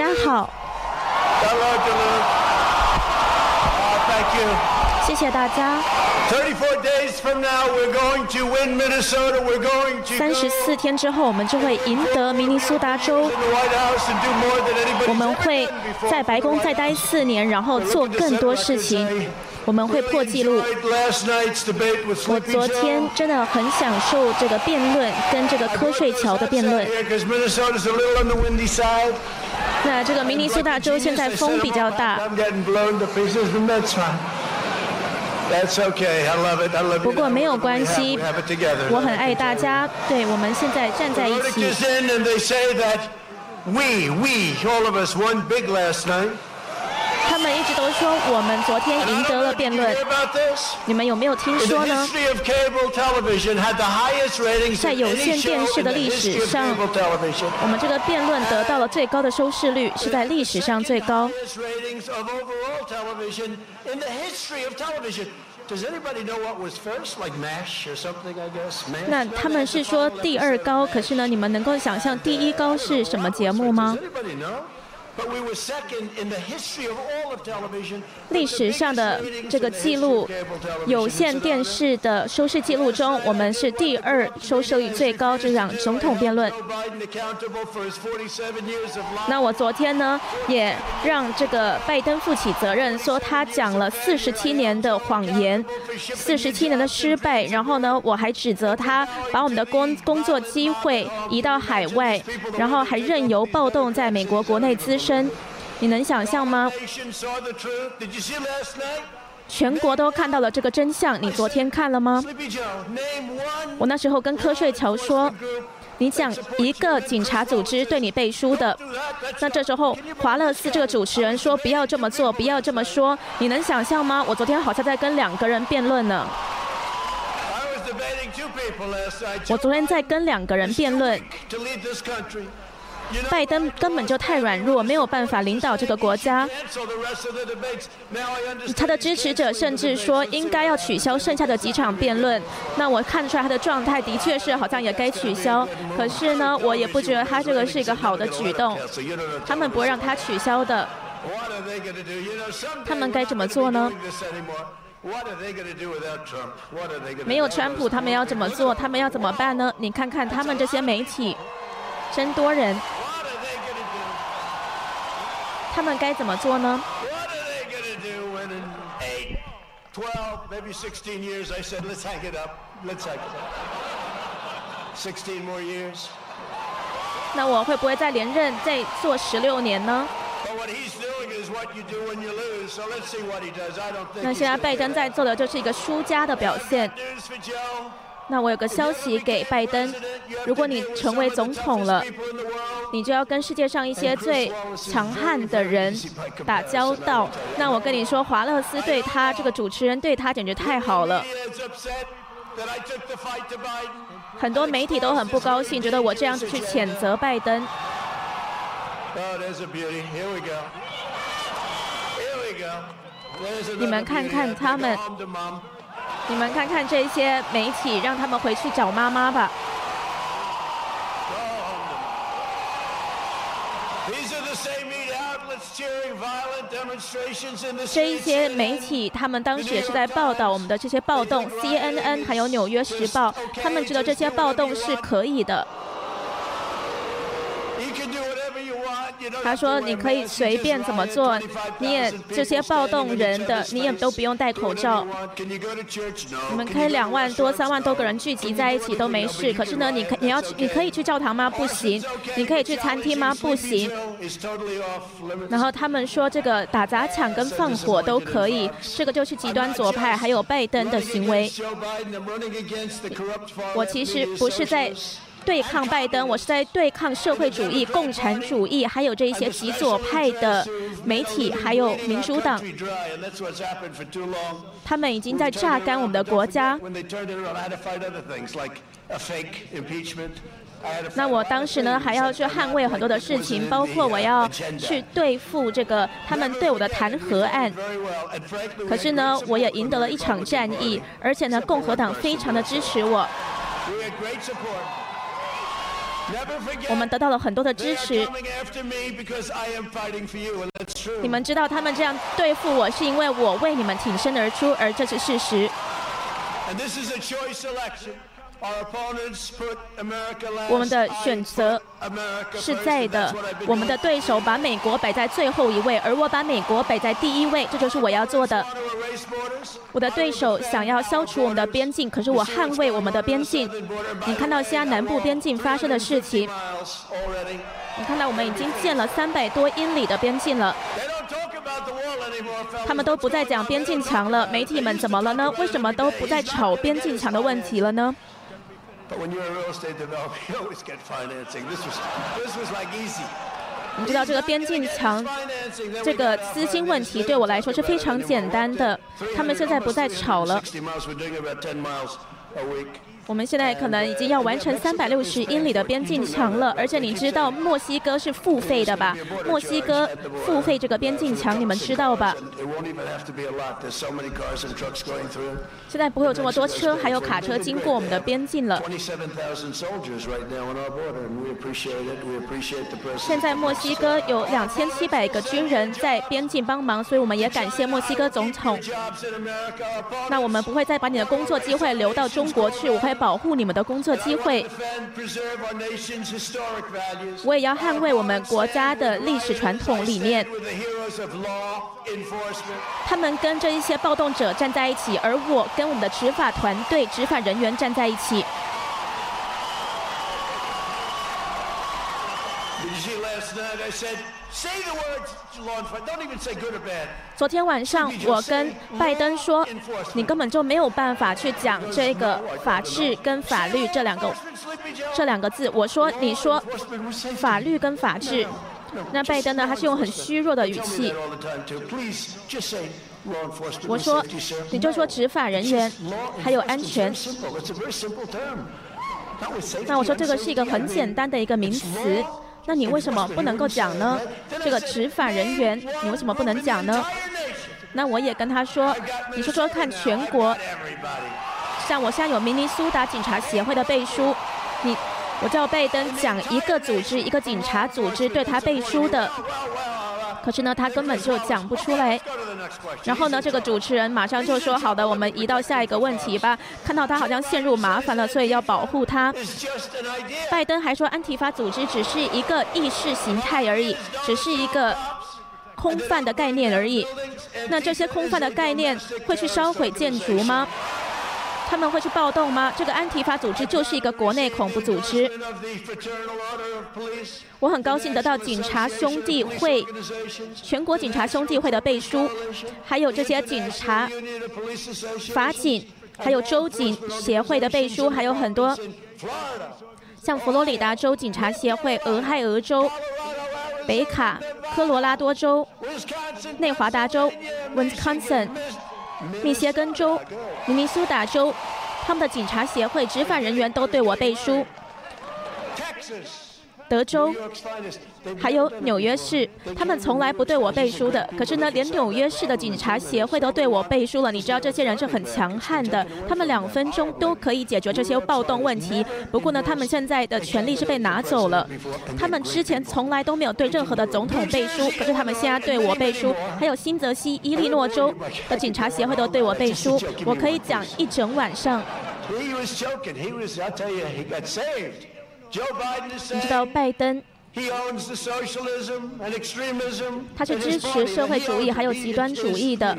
大家好。谢谢大家。三十四天之后我们就会赢得明尼苏达州。我们会在白宫再待四年然后做更多事情。我们会破纪录。我昨天真的很享受这个辩论跟这个瞌睡桥的辩论。那这个明尼苏达州现在风比较大 that's okay. I love it. I love 不 you. 过没有 We 关系 We it. 我很爱大家。对，我们现在站在一起。他们一直都说我们昨天赢得了辩论。你们有没有听说呢？在有线电视的历史上我们这个辩论得到了最高的收视率是在历史上最高。那他们是说第二高可是呢你们能够想象第一高是什么节目吗？历史上的这个记录，有线电视的收视记录中，我们是第二收视率最高这场总统辩论。Joe Biden accountable for his 47 years of lying. 那我昨天呢，也让这个拜登负起责任，说他讲了四十七年的谎言，四十七年的失败。然后呢，我还指责他把我们的工工作机会移到海外，然后还任由暴动在美国国内滋生。你能想象吗？全国都看到了这个真相，你昨天看了吗？我那时候跟瞌睡乔说，你讲一个警察组织对你背书的。那这时候华勒斯这个主持人说不要这么做，不要这么说，你能想象吗？我昨天好像在跟两个人辩论呢。我昨天在跟两个人辩论。拜登根本就太软弱没有办法领导这个国家。他的支持者甚至说应该要取消剩下的几场辩论那我看出来他的状态的确是好像也该取消可是呢我也不觉得他这个是一个好的举动。他们不会让他取消的。他们该怎么做呢？没有川普他们要怎么做？他们要怎么办呢？你看看他们这些媒体。真多人?他们该怎么做呢？What are they going to do when in 8, 12, maybe 16 years I said, let's hang it up. Let's hang it up. 16 more years. 那我会不会再连任，再做十六年呢那现在拜登在做的就是一个输家的表现。那我有个消息给拜登如果你成为总统了你就要跟世界上一些最强悍的人打交道那我跟你说华勒斯对他这个主持人对他简直太好了很多媒体都很不高兴觉得我这样子去谴责拜登你们看看他们你们看看这些媒体让他们回去找妈妈吧。这一些媒体他们当时也是在报道我们的这些暴动 cnn 还有纽约时报他们觉得这些暴动是可以的。他说你可以随便怎么做你也这些暴动人的你也都不用戴口罩。你们可以两万多三万多个人聚集在一起都没事可是呢你可你要去你可以去教堂吗？不行。你可以去餐厅吗？不行。然后他们说这个打砸抢跟放火都可以这个就是极端左派还有拜登的行为。我其实不是在对抗拜登我是在对抗社会主义共产主义还有这一些极左派的媒体还有民主党。他们已经在榨干我们的国家。那我当时呢还要去捍卫很多的事情包括我要去对付这个他们对我的弹劾案。可是呢我也赢得了一场战役而且呢共和党非常的支持我。我们得到了很多的支持。你们知道他们这样对付我，是因为我为你们挺身而出，而这是事实。我们的选择是在的。我们的对手把美国摆在最后一位，而我把美国摆在第一位，这就是我要做的。我的对手想要消除我们的边境，可是我捍卫我们的边境。你看到西安南部边境发生的事情，你看到我们已经建了三百多英里的边境了。他们都不再讲边境墙了，媒体们怎么了呢？为什么都不再吵边境墙的问题了呢？你知道这个边境墙，这个资金问题对我来说是非常简单的。他们现在不再吵了。我们现在可能已经要完成三百六十英里的边境墙了，而且你知道墨西哥是付费的吧？墨西哥付费这个边境墙，你们知道吧？现在不会有这么多车还有卡车经过我们的边境了。现在墨西哥有两千七百个军人在边境帮忙，所以我们也感谢墨西哥总统。那我们不会再把你的工作机会留到中国去，我会。保护你们的工作机会，我也要捍卫我们国家的历史传统理念。他们跟这一些暴动者站在一起，而我跟我们的执法团队、执法人员站在一起。昨天晚上，我跟拜登说，你根本就没有办法去讲这个法治跟法律这两个这两个字。我说，你说法律跟法治，那拜登呢？他是用很虚弱的语气。我说，你就说执法人员还有安全。那我说，这个是一个很简单的一个名词。那你为什么不能够讲呢？这个执法人员，你为什么不能讲呢？那我也跟他说，你说说看，全国，像我现在有明尼苏达警察协会的背书，你，我叫拜登讲一个组织，一个警察组织对他背书的。可是呢，他根本就讲不出来。然后呢，这个主持人马上就说：“好的，我们移到下一个问题吧。”看到他好像陷入麻烦了，所以要保护他。拜登还说，安提法组织只是一个意识形态而已，只是一个空泛的概念而已。那这些空泛的概念会去烧毁建筑吗？他们会去暴动吗？这个安提法组织就是一个国内恐怖组织。我很高兴得到警察兄弟会、全国警察兄弟会的背书，还有这些警察、法警，还有州警协会的背书，还有很多像佛罗里达州警察协会、俄亥俄州、北卡、科罗拉多州、内华达州、Wisconsin。密歇根州、明尼苏达州，他们的警察协会执法人员都对我背书。德州，还有纽约市，他们从来不对我背书的。可是呢，连纽约市的警察协会都对我背书了。你知道这些人是很强悍的，他们两分钟都可以解决这些暴动问题。不过呢，他们现在的权利是被拿走了。他们之前从来都没有对任何的总统背书，可是他们现在对我背书。还有新泽西、伊利诺州的警察协会都对我背书。我可以讲一整晚上。你知道拜登，他是支持社会主义还有极端主义的。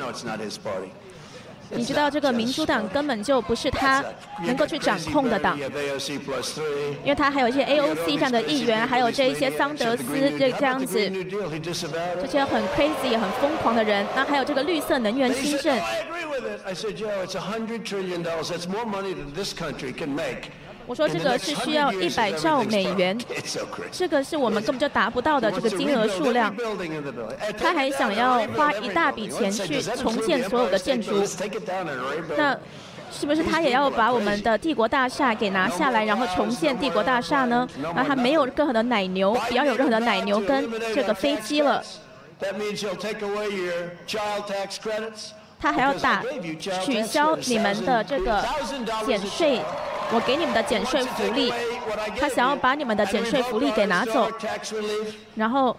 你知道这个民主党根本就不是他能够去掌控的党，因为他还有一些 AOC 这样的议员，还有这一些桑德斯这这样子，这些很 crazy 很疯狂的人。那还有这个绿色能源新政。我说这个是需要一百兆美元，这个是我们根本就达不到的这个金额数量。他还想要花一大笔钱去重建所有的建筑，那是不是他也要把我们的帝国大厦给拿下来，然后重建帝国大厦呢？那他没有任何的奶牛，不要有任何的奶牛跟这个飞机了。他还要打取消你们的这个减税，我给你们的减税福利，他想要把你们的减税福利给拿走，然后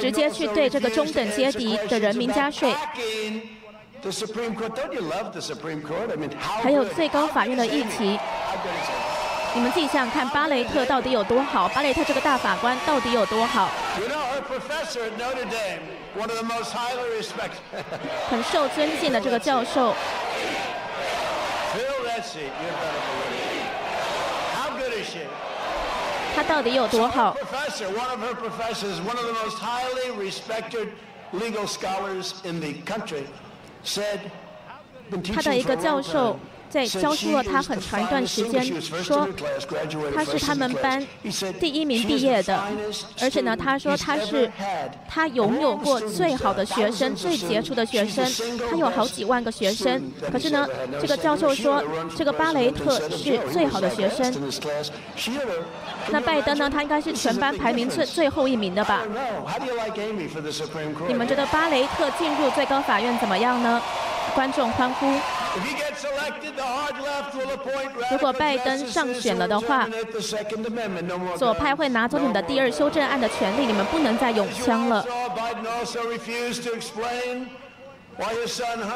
直接去对这个中等阶级的人民加税。还有最高法院的议题，你们自己想想看，巴雷特到底有多好？巴雷特这个大法官到底有多好？很受尊敬的这个教授。他到底有多好？他的一个教授。 在教书了他很长一段时间，说他是他们班第一名毕业的，而且呢，他说他是他拥有过最好的学生、最杰出的学生，他有好几万个学生。可是呢，这个教授说这个巴雷特是最好的学生。那拜登呢？他应该是全班排名最最后一名的吧？你们觉得巴雷特进入最高法院怎么样呢？观众欢呼。如果拜登上选了的话，左派会拿走你们的第二修正案的权利，你们不能再用枪了。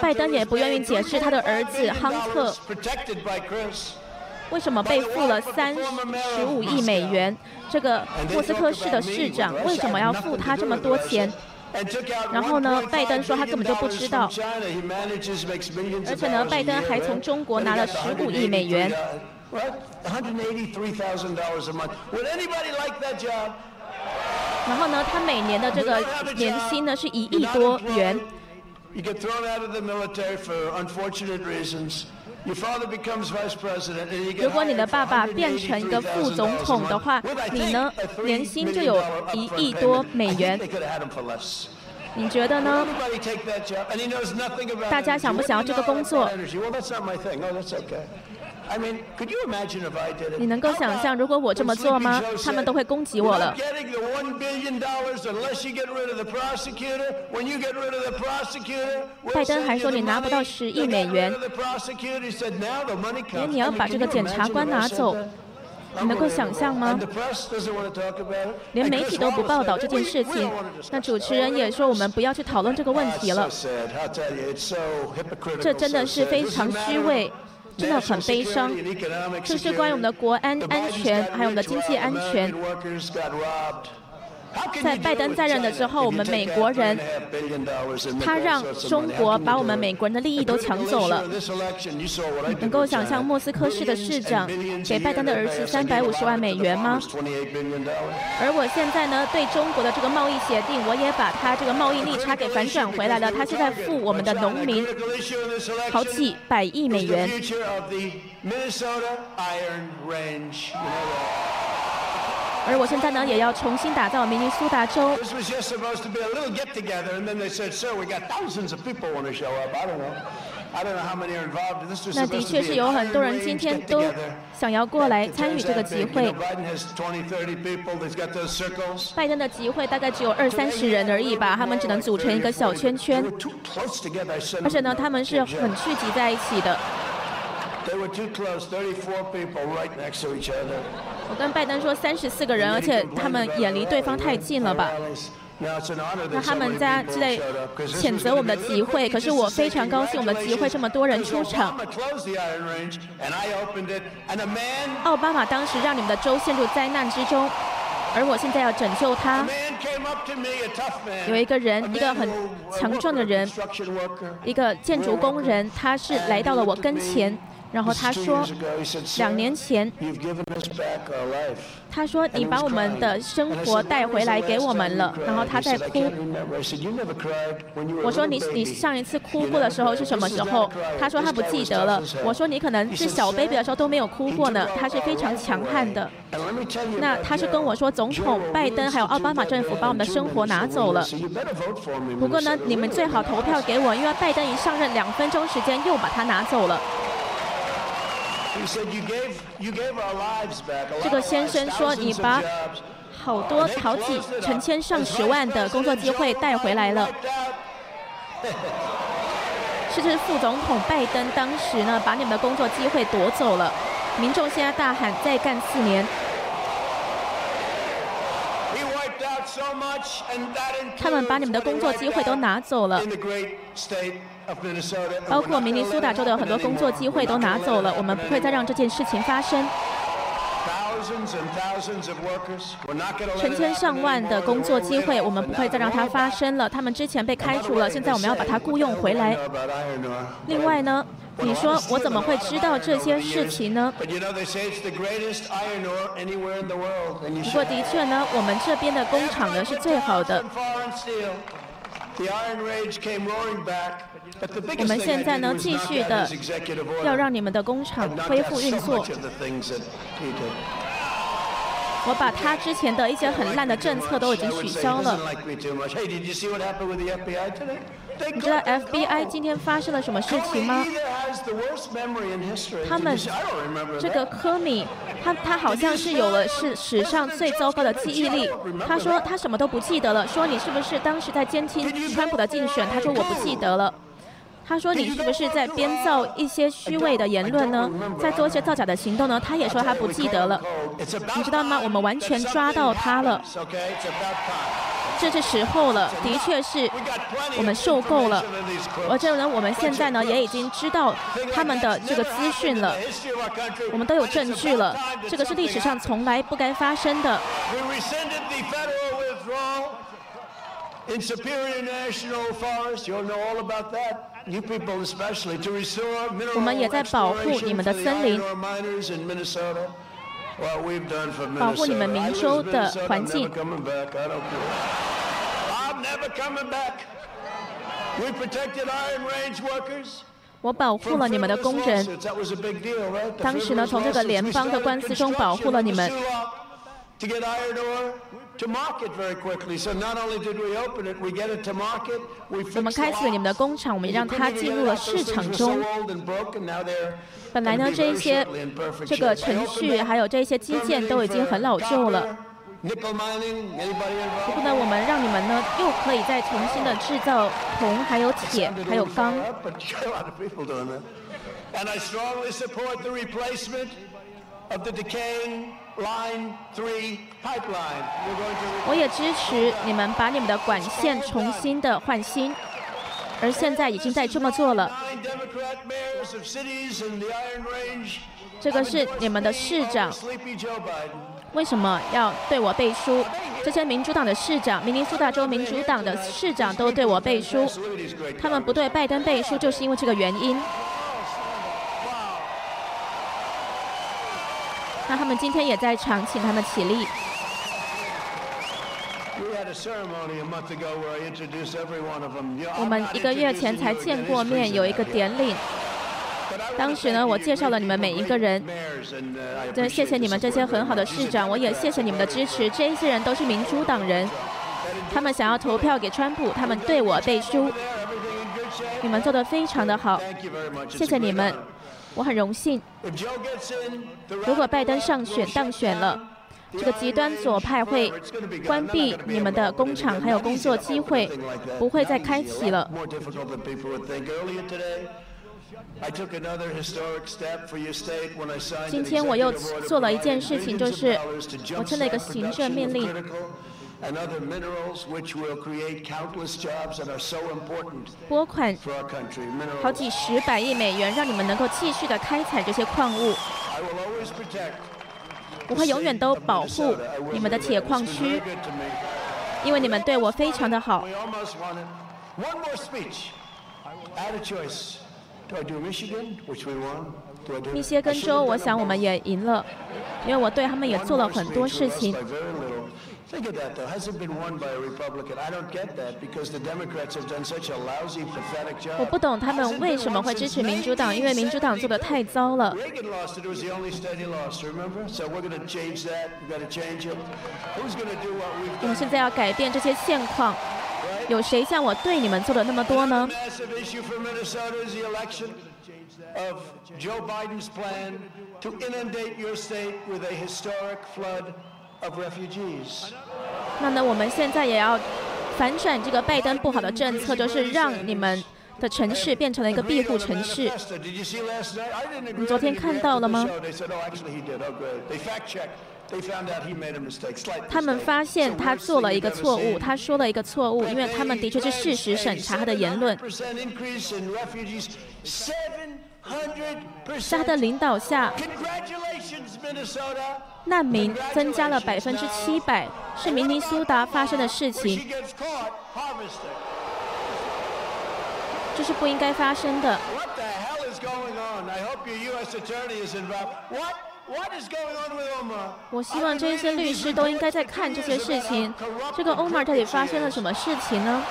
拜登也不愿意解释他的儿子亨特为什么被付了三十五亿美元。这个莫斯科市的市长为什么要付他这么多钱？然后呢，拜登说他根本就不知道，而且呢，拜登还从中国拿了十五亿美元。然后呢，他每年的这个年薪呢是一亿多元。如果你的爸爸变成一个副总统的话，你呢年薪就有一亿多美元。你觉得呢？大家想不想要这个工作？你能够想象，如果我这么做吗？他们都会攻击我了。拜登还说你拿不到十亿美元，因为你要把这个检察官拿走。你能够想象吗？连媒体都不报道这件事情，那主持人也说我们不要去讨论这个问题了。这真的是非常虚伪。真的很悲伤，这是关于我们的国安安全，还有我们的经济安全。在拜登在任的时候，我们美国人，他让中国把我们美国人的利益都抢走了。能够想象莫斯科市的市长给拜登的儿子三百五十万美元吗？而我现在呢，对中国的这个贸易协定，我也把他这个贸易逆差给反转回来了。他现在付我们的农民好几百亿美元。而我现在呢，也要重新打造明尼苏达州。那的确是有很多人今天都想要过来参与这个集会。拜登的集会大概只有二三十人而已吧，他们只能组成一个小圈圈，而且呢，他们是很聚集在一起的。我跟拜登说三十四个人，而且他们也离对方太近了吧？那他们家就在谴责我们的集会，可是我非常高兴，我们的集会这么多人出场。奥巴马当时让你们的州陷入灾难之中，而我现在要拯救他。有一个人，一个很强壮的人，一个建筑工人，他是来到了我跟前。然后他说，两年前，他说你把我们的生活带回来给我们了。然后他在哭。我说你你上一次哭过的时候是什么时候？他说他不记得了。我说你可能是小 baby 的时候都没有哭过呢。他是非常强悍的。那他是跟我说，总统拜登还有奥巴马政府把我们的生活拿走了。不过呢，你们最好投票给我，因为拜登一上任两分钟时间又把它拿走了。这个先生说：“你把好多好几成千上十万的工作机会带回来了。” 是这是副总统拜登当时呢，把你们的工作机会夺走了。民众现在大喊再干四年。他们把你们的工作机会都拿走了，包括明尼苏达州的很多工作机会都拿走了。我们不会再让这件事情发生。成千上万的工作机会，我们不会再让它发生了。他们之前被开除了，现在我们要把它雇佣回来。另外呢？你说我怎么会知道这些事情呢？不过的确呢，我们这边的工厂呢是最好的。我们现在呢继续的要让你们的工厂恢复运作。我把他之前的一些很烂的政策都已经取消了。你知道 FBI 今天发生了什么事情吗？他们这个科米，他他好像是有了是史上最糟糕的记忆力。他说他什么都不记得了。说你是不是当时在监听川普的竞选？他说我不记得了。他说你是不是在编造一些虚伪的言论呢？在做一些造假的行动呢？他也说他不记得了。你知道吗？我们完全抓到他了。这是时候了，的确是我们受够了。而且呢，我们现在呢也已经知道他们的这个资讯了，我们都有证据了。这个是历史上从来不该发生的。我们也在保护你们的森林，保护你们民州的环境。我保护了你们的工人。当时呢，从这个联邦的官司中保护了你们。我们开启了你们的工厂，我们让它进入了市场中。本来呢，这一些这个程序还有这些基建都已经很老旧了。不过呢，我们让你们呢又可以再重新的制造铜，还有铁，还有钢。我也支持你们把你们的管线重新的换新，而现在已经在这么做了。这个是你们的市长。为什么要对我背书？这些民主党的市长，明尼苏达州民主党的市长都对我背书。他们不对拜登背书，就是因为这个原因。那他们今天也在场，请他们起立。我们一个月前才见过面，有一个典礼。当时呢，我介绍了你们每一个人，对，谢谢你们这些很好的市长，我也谢谢你们的支持。这些人都是民主党人，他们想要投票给川普，他们对我背书。你们做的非常的好，谢谢你们，我很荣幸。如果拜登上选当选了，这个极端左派会关闭你们的工厂，还有工作机会不会再开启了。今天我又做了一件事情，就是我签了一个行政命令，拨款好几十百亿美元，让你们能够继续的开采这些矿物。我会永远都保护你们的铁矿区，因为你们对我非常的好。密歇根州，我想我们也赢了，因为我对他们也做了很多事情。我不懂他们为什么会支持民主党，因为民主党做的太糟了。我们现在要改变这些现况。有谁像我对你们做的那么多呢？ 那呢，我们现在也要反转这个拜登不好的政策，就是让你们的城市变成了一个庇护城市。你昨天看到了吗？他们发现他做了一个错误，他说了一个错误，因为他们的确是事实审查他的言论。在他的领导下，难民增加了百分之七百，是明尼苏达发生的事情，这是不应该发生的。我希望这些律师都应该在看这些事情。这个欧 r 到底发生了什么事情呢？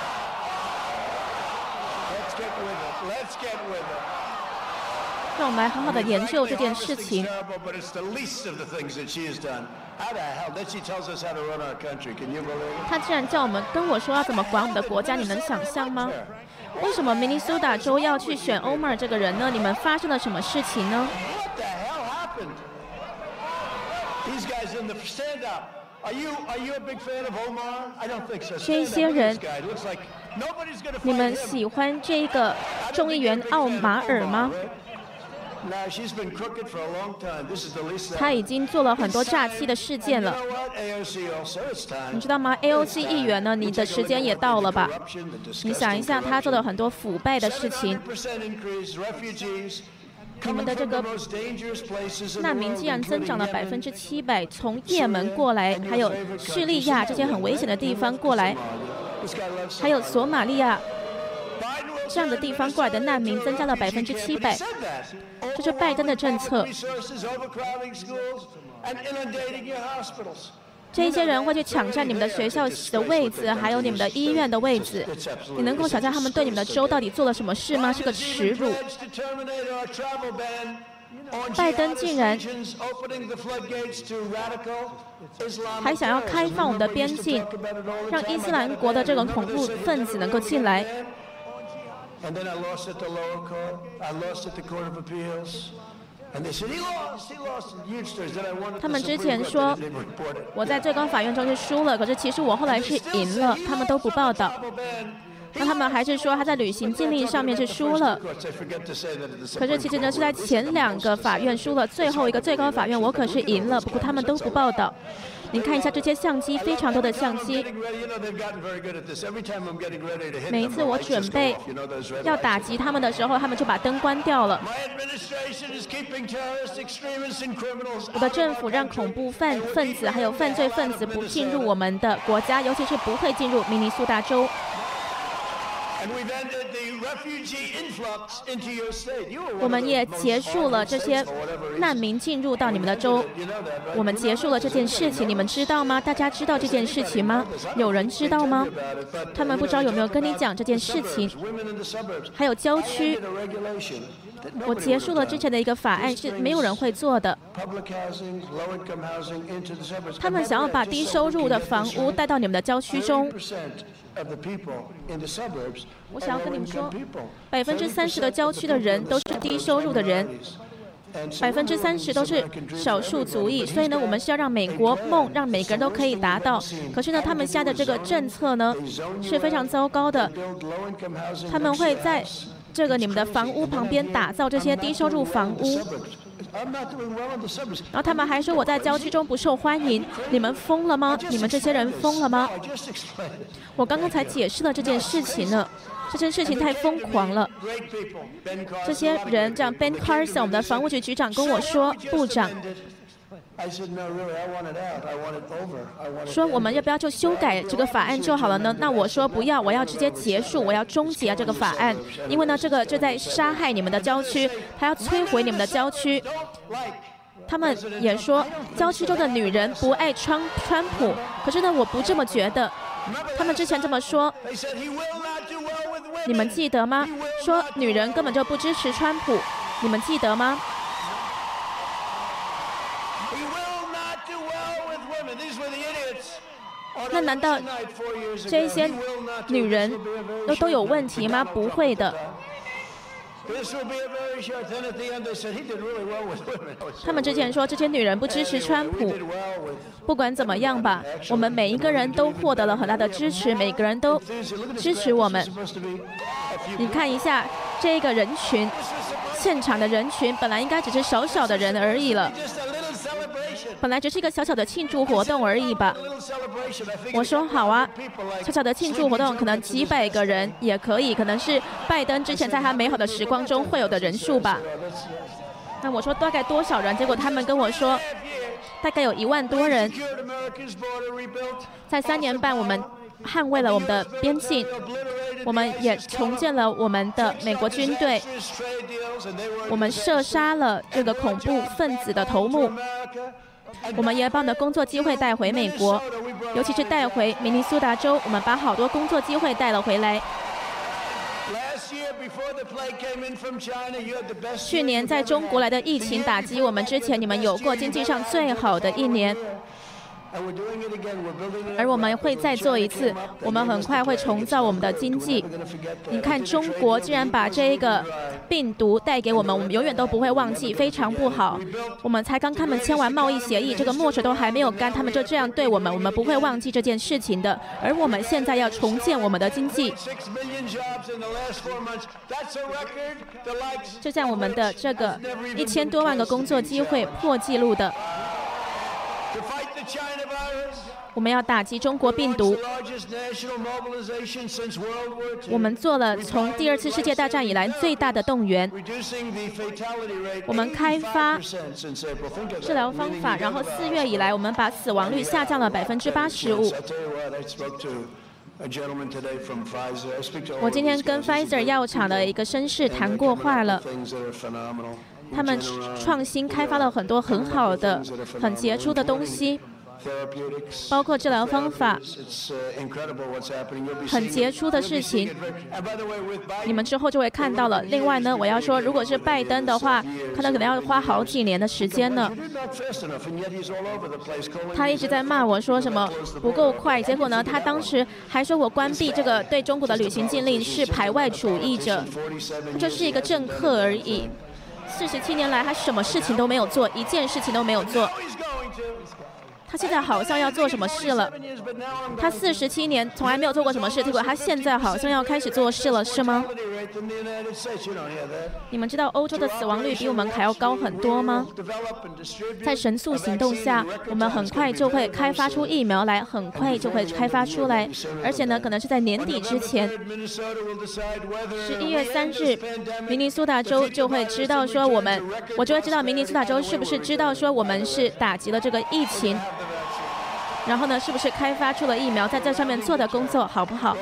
让我们来好好的研究这件事情。他竟然叫我们跟我说要怎么管我们的国家，你能想象吗？为什么明尼苏达州要去选欧 r 这个人呢？你们发生了什么事情呢？这些人，你们喜欢这个众议员奥马尔吗？他已经做了很多诈欺的事件了。你知道吗？AOC 议员呢？你的时间也到了吧？你想一下，他做了很多腐败的事情。你们的这个难民竟然增长了百分之七百，从也门过来，还有叙利亚这些很危险的地方过来，还有索马利亚这样的地方过来的难民增加了百分之七百，这是拜登的政策。这些人会去抢占你们的学校的位子，还有你们的医院的位子。你能够想象他们对你们的州到底做了什么事吗？是个耻辱。拜登竟然还想要开放我们的边境，让伊斯兰国的这种恐怖分子能够进来。他们之前说我在最高法院中是输了，可是其实我后来是赢了，他们都不报道。那他们还是说他在履行禁令上面是输了，可是其实呢是在前两个法院输了，最后一个最高法院我可是赢了，不过他们都不报道。你看一下这些相机，非常多的相机。每一次我准备要打击他们的时候，他们就把灯关掉了。我的政府让恐怖犯分子还有犯罪分子不进入我们的国家，尤其是不会进入明尼苏达州。我们也结束了这些难民进入到你们的州。我们结束了这件事情，你们知道吗？大家知道这件事情吗？有人知道吗？他们不知道有没有跟你讲这件事情？还有郊区，我结束了之前的一个法案是没有人会做的。他们想要把低收入的房屋带到你们的郊区中。我想要跟你们说，百分之三十的郊区的人都是低收入的人，百分之三十都是少数族裔。所以呢，我们是要让美国梦让每个人都可以达到。可是呢，他们下的这个政策呢是非常糟糕的。他们会在这个你们的房屋旁边打造这些低收入房屋。然后他们还说我在郊区中不受欢迎，你们疯了吗？你们这些人疯了吗？我刚刚才解释了这件事情呢，这件事情太疯狂了。这些人，这样 Ben Carson，我们的防务局局长跟我说，部长。说我们要不要就修改这个法案就好了呢？那我说不要，我要直接结束，我要终结这个法案，因为呢，这个就在杀害你们的郊区，他要摧毁你们的郊区。他们也说郊区中的女人不爱川川普，可是呢，我不这么觉得。他们之前这么说，你们记得吗？说女人根本就不支持川普，你们记得吗？那难道这一些女人都都有问题吗？不会的。他们之前说这些女人不支持川普，不管怎么样吧，我们每一个人都获得了很大的支持，每个人都支持我们。你看一下这个人群，现场的人群本来应该只是小小的人而已了。本来只是一个小小的庆祝活动而已吧。我说好啊，小小的庆祝活动可能几百个人也可以，可能是拜登之前在他美好的时光中会有的人数吧。那我说大概多少人？结果他们跟我说，大概有一万多人。在三年半，我们捍卫了我们的边境，我们也重建了我们的美国军队，我们射杀了这个恐怖分子的头目，我们也把我们的工作机会带回美国尤其是带回明尼苏达州我们把好多工作机会带了回来。去年在中国来的疫情打击我们之前你们有过经济上最好的一年而我们会再做一次我们很快会重造我们的经济。你看，中国竟然把这一个病毒带给我们，我们永远都不会忘记，非常不好。我们才刚他们签完贸易协议，这个墨水都还没有干，他们就这样对我们，我们不会忘记这件事情的。而我们现在要重建我们的经济就像我们的这个一千多万个工作机会破纪录的，to fight the China virus. 我们要打击中国病毒。我们做了从第二次世界大战以来最大的动员。我们开发治疗方法，然后四月以来，我们把死亡率下降了百分之八十五。我今天跟 Pfizer 药厂的一个绅士谈过话了。他们创新开发了很多很好的、很杰出的东西。包括治疗方法，很杰出的事情。你们之后就会看到了。另外呢，我要说，如果是拜登的话，他可能要花好几年的时间呢。他一直在骂我说什么不够快，结果呢，他当时还说我关闭这个对中国的旅行禁令是排外主义者，这是一个政客而已。四十七年来，他什么事情都没有做，一件事情都没有做。他现在好像要做什么事了。他四十七年从来没有做过什么事，结果他现在好像要开始做事了，是吗？你们知道欧洲的死亡率比我们还要高很多吗？在神速行动下，我们很快就会开发出疫苗来，很快就会开发出来，而且呢，可能是在年底之前，十一月三日，明尼苏达州就会知道说我们，我就会知道明尼苏达州是不是知道说我们是打击了这个疫情，然后呢，是不是开发出了疫苗，在这上面做的工作好不好？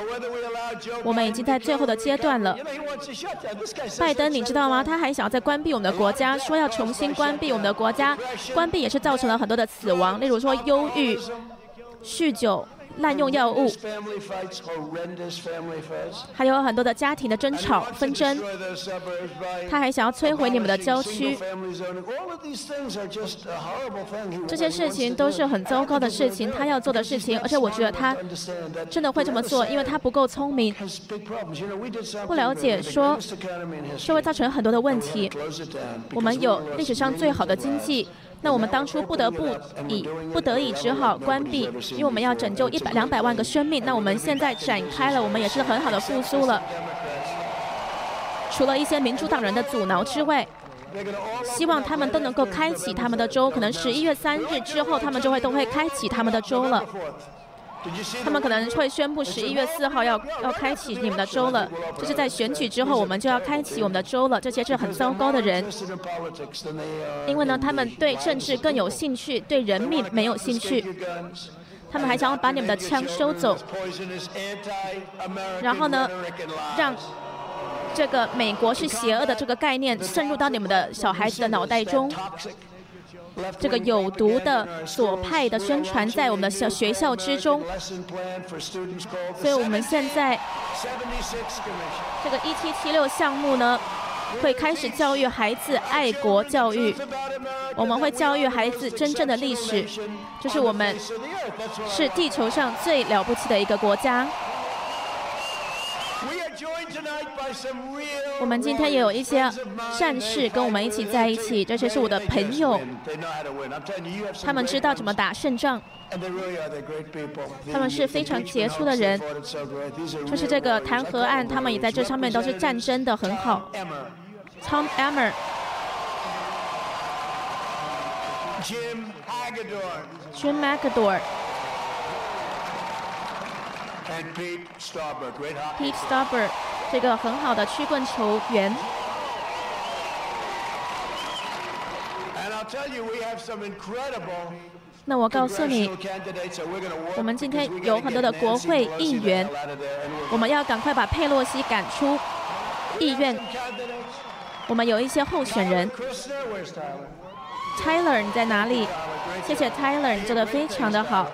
我们已经在最后的阶段了。拜登，你知道吗？他还想要再关闭我们的国家，说要重新关闭我们的国家，关闭也是造成了很多的死亡，例如说忧郁、酗酒、滥用药物还有很多的家庭的争吵纷争，他还想要摧毁你们的郊区。这些事情都是很糟糕的事情，他要做的事情。而且我觉得他真的会这么做，因为他不够聪明，不了解说社会造成很多的问题。我们有历史上最好的经济。那我们当初不得不以不得已只好关闭，因为我们要拯救一百两百万个生命。那我们现在展开了，我们也是很好的复苏了。除了一些民主党人的阻挠之外，希望他们都能够开启他们的州。可能十一月三日之后，他们就会都会开启他们的州了。他们可能会宣布十一月四号要要开启你们的州了，就是在选举之后，我们就要开启我们的州了。这些是很糟糕的人因为呢，他们对政治更有兴趣，对人民没有兴趣。他们还想要把你们的枪收走，然后呢.让这个美国是邪恶的这个概念渗入到你们的小孩子的脑袋中。这个有毒的左派的宣传在我们的校学校之中。所以我们现在这个一七七六项目呢会开始教育孩子爱国教育。我们会教育孩子真正的历史这是我们是地球上最了不起的一个国家。我们今天也有一些战士跟我们一起在一起，这些是我的朋友，他们知道怎么打胜仗，他们是非常杰出的人。就是这个弹劾案，他们也在这上面都是战争的很好。Tom Emmer。Jim Jim McAdor。Pete Stauber，这个很好的曲棍球员。那我告诉你，我们今天有很多的国会议员，我们要赶快把佩洛西赶出议院。我们有一些候选人。Tyler，你在哪里？谢谢 Tyler，你做的非常的好。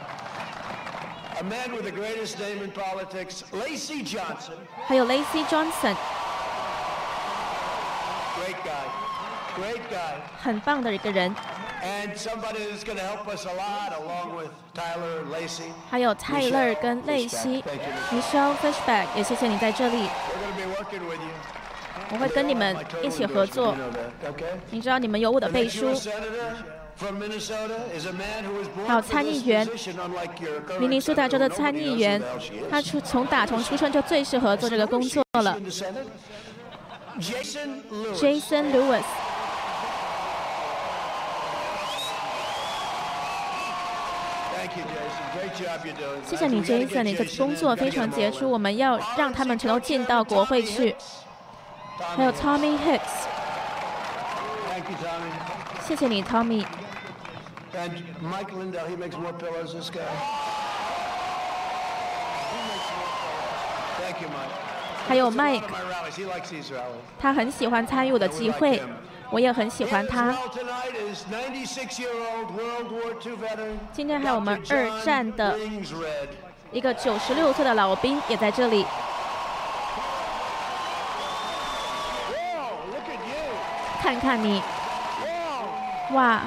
还有 Lacy Johnson，很棒的一个人。还有泰勒跟蕾西，Michelle. Fishback，也谢谢你在这里。我会跟你们一起合作。你知道你们有我的背书。还有参议员，明尼苏达州的参议员，他出从打从出生就最适合做这个工作了。Jason Lewis，谢谢你，Jason，你的工作非常杰出。我们要让他们全都进到国会去。还有 Tommy Hicks，谢谢你，Tommy。还有 Mike，他很喜欢参与我的集会，我也很喜欢他。今天还有我们二战的一个九十六岁的老兵也在这里。看看你，哇！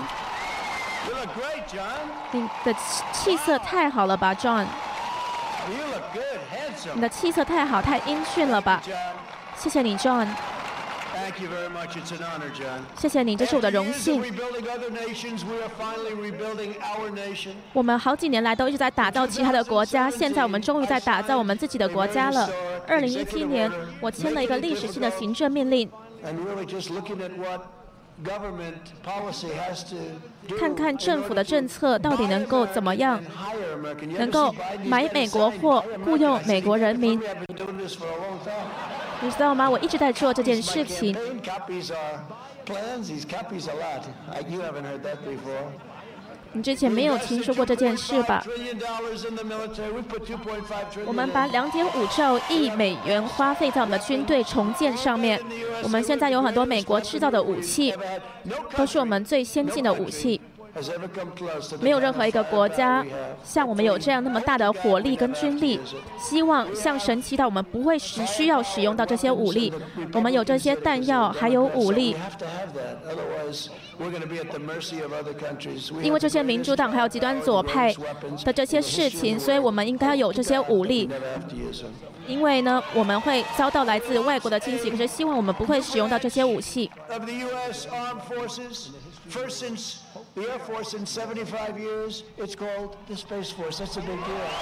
你的气气色太好了吧，John？你的气色太好，太英俊了吧？谢谢你，John。谢谢你，这是我的荣幸。我们好几年来都一直在打造其他的国家，现在我们终于在打造我们自己的国家了。二零一七年，我签了一个历史性的行政命令。看看政府的政策到底能够怎么样，能够买美国货，雇佣美国人民。你知道吗？我一直在做这件事情。你之前没有听说过这件事吧？我们把两点五兆亿美元花费在我们的军队重建上面。我们现在有很多美国制造的武器，都是我们最先进的武器。没有任何一个国家像我们有这样那么大的火力跟军力。希望向神祈祷，我们不会使需要使用到这些武力。我们有这些弹药，还有武力。因为这些民主党还有极端左派的这些事情，所以我们应该有这些武力。因为呢，我们会遭到来自外国的侵袭，可是希望我们不会使用到这些武器。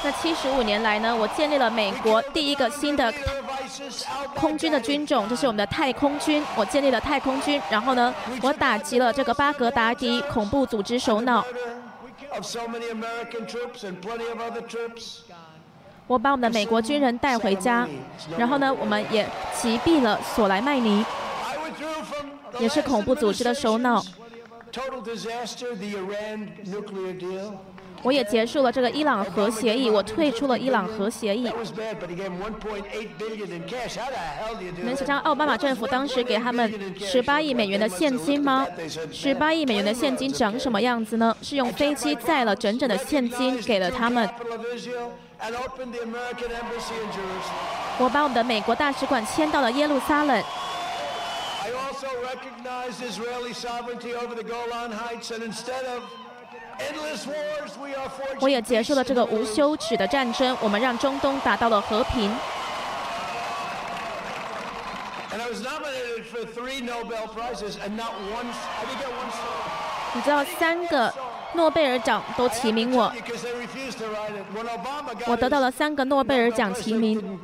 那七十五年来呢，我建立了美国第一个新的空军的军种，就是我们的太空军。我建立了太空军，然后呢，我打击了这个巴格达迪恐怖组织首脑。我把我们的美国军人带回家，然后呢，我们也击毙了索莱曼尼，也是恐怖组织的首脑。我也结束了这个伊朗核协议，我退出了伊朗核协议。能想象奥巴马政府当时给他们十八亿美元的现金吗？十八亿美元的现金长什么样子呢？是用飞机载了整整的现金给了他们。我把我们的美国大使馆迁到了耶路撒冷。我也结束了这个无休止的战争，我们让中东达到了和平。And I was nominated for three Nobel Prizes, and not once, I didn't get one star. 你知道三个诺贝尔奖都提名我我得到了三个诺贝尔奖 Nobel, 提名。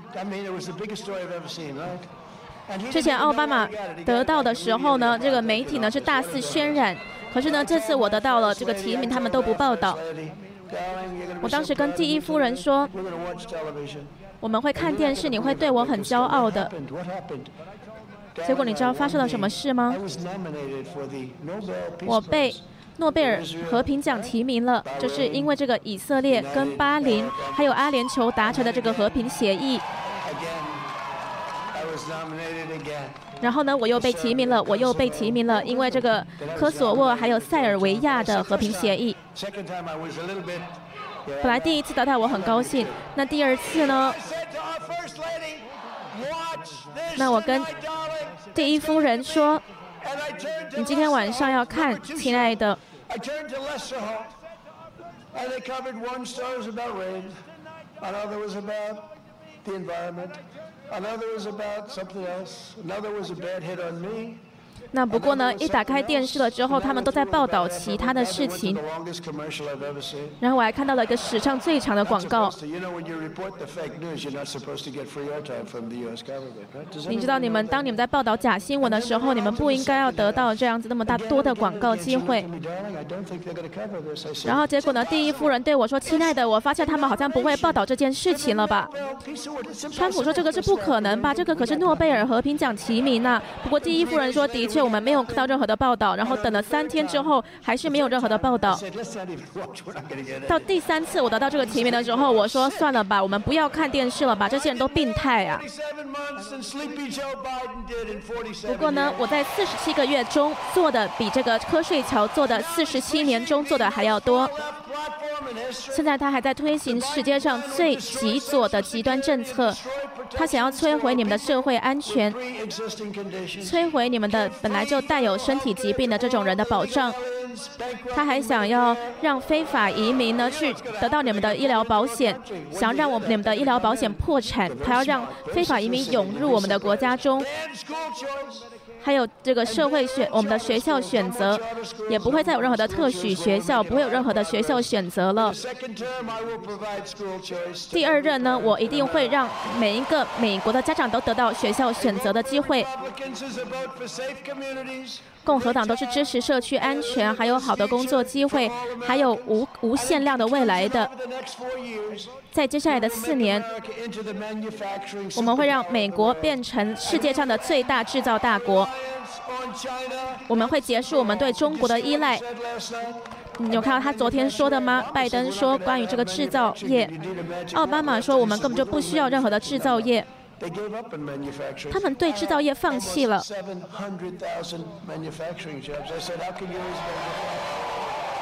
之前奥巴马得到的时候呢这个媒体呢是大肆渲染可是呢这次我得到了这个提名他们都不报道。我当时跟第一夫人说我们会看电视你会对我很骄傲的。结果你知道发生了什么事吗？我被诺贝尔和平奖提名了就是因为这个以色列跟巴林还有阿联酋达成的这个和平协议。然后呢我又被提名了我又被提名了因为这个科索沃还有塞尔维亚的和平协议。本来第一次得到我很高兴那第二次呢？那我跟第一夫人说你今天晚上要看亲爱的。Another was about something else. Another was a bad hit on me. 那不过呢一打开电视了之后他们都在报道其他的事情。然后我还看到了一个史上最长的广告。你知道你们当你们在报道假新闻的时候你们不应该要得到这样子那么大多的广告机会。然后结果呢第一夫人对我说亲爱的我发现他们好像不会报道这件事情了吧？川普说这个是不可能吧？这个可是诺贝尔和平奖提名呢。不过第一夫人说的确我们没有看到任何的报道。”然后等了三天之后，还是没有任何的报道。到第三次我得到这个提名的时候，我说：“算了吧，我们不要看电视了吧，这些人都病态啊。”不过呢，我在四十七个月中做的比这个瞌睡桥做的四十七年中做的还要多。现在他还在推行世界上最极左的极端政策，他想要摧毁你们的社会安全，摧毁你们的本来就带有身体疾病的这种人的保障。他还想要让非法移民呢去得到你们的医疗保险，想让我们你们的医疗保险破产，还要让非法移民涌入我们的国家中，还有这个社会选我们的学校选择，也不会再有任何的特许学校，不会有任何的学校选择了。第二任呢，我一定会让每一个美国的家长都得到学校选择的机会。共和党都是支持社区安全还有好的工作机会还有无无限量的未来的。在接下来的四年我们会让美国变成世界上的最大制造大国。我们会结束我们对中国的依赖。你有看到他昨天说的吗？拜登说关于这个制造业。奥巴马说我们根本就不需要任何的制造业。他们对制造业放弃了。